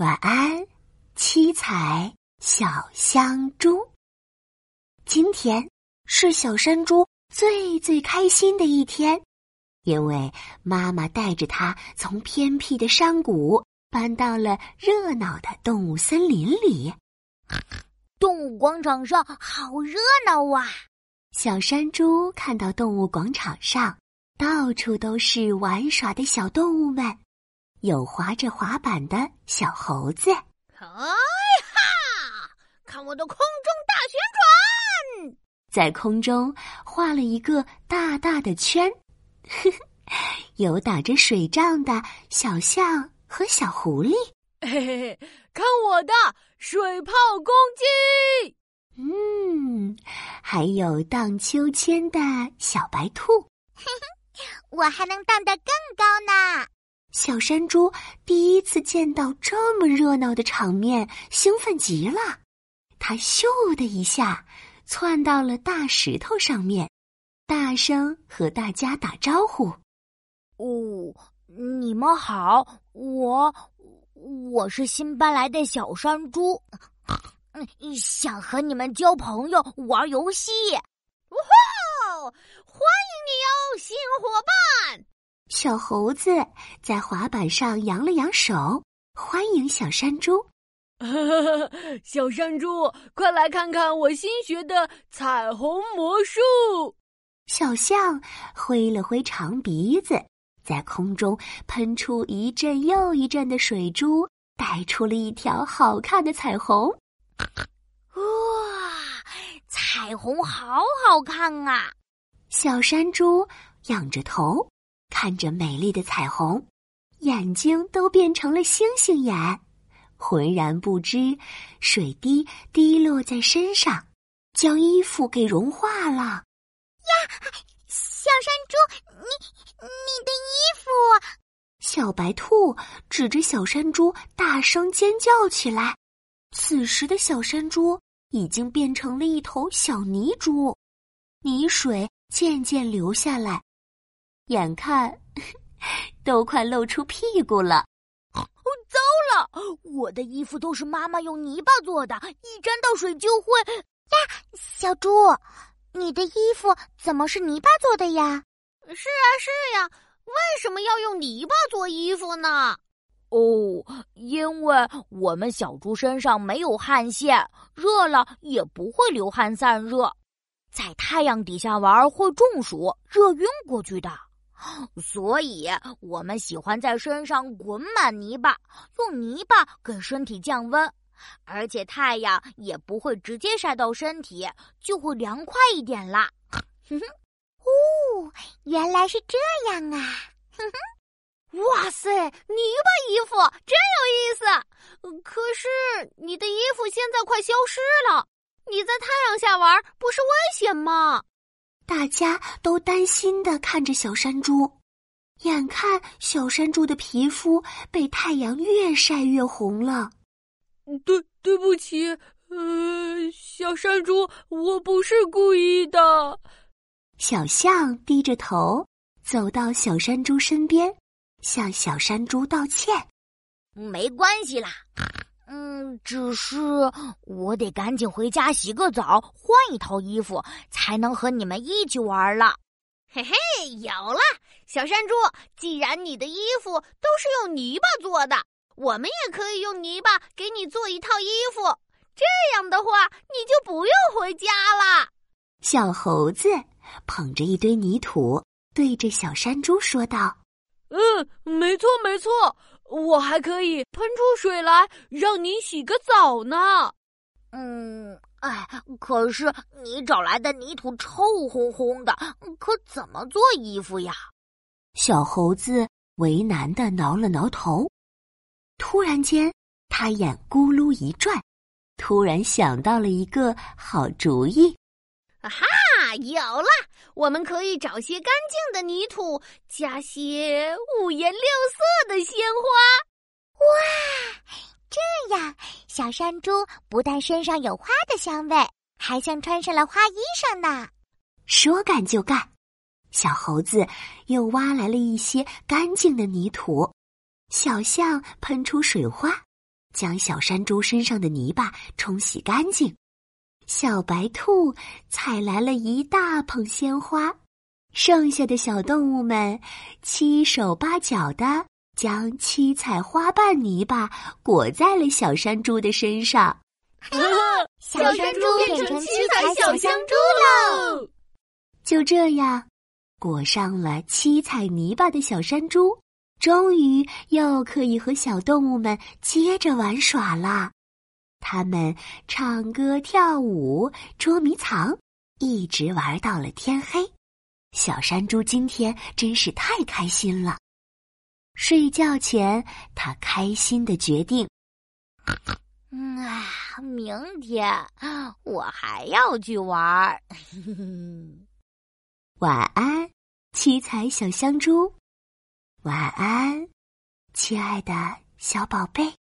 晚安，七彩小香猪。今天是小山猪最最开心的一天，因为妈妈带着它从偏僻的山谷搬到了热闹的动物森林里。动物广场上好热闹啊！小山猪看到动物广场上到处都是玩耍的小动物们。有滑着滑板的小猴子，哎哈！看我的空中大旋转，在空中画了一个大大的圈。呵呵，有打着水仗的小象和小狐狸，嘿嘿嘿，看我的水泡攻击！嗯，还有荡秋千的小白兔，嘿嘿，我还能荡得更高呢。小山猪第一次见到这么热闹的场面，兴奋极了。它咻的一下窜到了大石头上面，大声和大家打招呼：“哦，你们好，我我是新搬来的小山猪，想和你们交朋友、玩游戏。”哇，欢迎你哟，新伙伴！小猴子在滑板上扬了扬手，欢迎小山猪。小山猪，快来看看我新学的彩虹魔术！小象挥了挥长鼻子，在空中喷出一阵又一阵的水珠，带出了一条好看的彩虹。哇，彩虹好好看啊！小山猪仰着头。看着美丽的彩虹，眼睛都变成了星星眼，浑然不知水滴滴落在身上，将衣服给融化了。呀，小山猪，你你的衣服！小白兔指着小山猪大声尖叫起来。此时的小山猪已经变成了一头小泥猪，泥水渐渐流下来。眼看都快露出屁股了，糟了！我的衣服都是妈妈用泥巴做的，一沾到水就会呀。小猪，你的衣服怎么是泥巴做的呀？是啊，是呀。为什么要用泥巴做衣服呢？哦，因为我们小猪身上没有汗腺，热了也不会流汗散热，在太阳底下玩会中暑，热晕过去的。所以，我们喜欢在身上滚满泥巴，用泥巴给身体降温，而且太阳也不会直接晒到身体，就会凉快一点啦。哼哼，哦，原来是这样啊！哼哼，哇塞，泥巴衣服真有意思。可是你的衣服现在快消失了，你在太阳下玩不是危险吗？大家都担心的看着小山猪，眼看小山猪的皮肤被太阳越晒越红了。对，对不起，呃，小山猪，我不是故意的。小象低着头走到小山猪身边，向小山猪道歉：“没关系啦。”嗯，只是我得赶紧回家洗个澡，换一套衣服，才能和你们一起玩了。嘿嘿，有了，小山猪，既然你的衣服都是用泥巴做的，我们也可以用泥巴给你做一套衣服。这样的话，你就不用回家了。小猴子捧着一堆泥土，对着小山猪说道：“嗯，没错，没错。”我还可以喷出水来让你洗个澡呢。嗯，哎，可是你找来的泥土臭烘烘的，可怎么做衣服呀？小猴子为难的挠了挠头。突然间，他眼咕噜一转，突然想到了一个好主意。啊哈，有了！我们可以找些干净的泥土，加些五颜六色的鲜花。哇，这样小山猪不但身上有花的香味，还像穿上了花衣裳呢。说干就干，小猴子又挖来了一些干净的泥土，小象喷出水花，将小山猪身上的泥巴冲洗干净。小白兔采来了一大捧鲜花，剩下的小动物们七手八脚的将七彩花瓣泥巴裹在了小山猪的身上。小山猪变成七彩小香猪喽！就这样，裹上了七彩泥巴的小山猪，终于又可以和小动物们接着玩耍了。他们唱歌、跳舞、捉迷藏，一直玩到了天黑。小山猪今天真是太开心了。睡觉前，他开心的决定：“嗯啊，明天我还要去玩。”晚安，七彩小香猪。晚安，亲爱的小宝贝。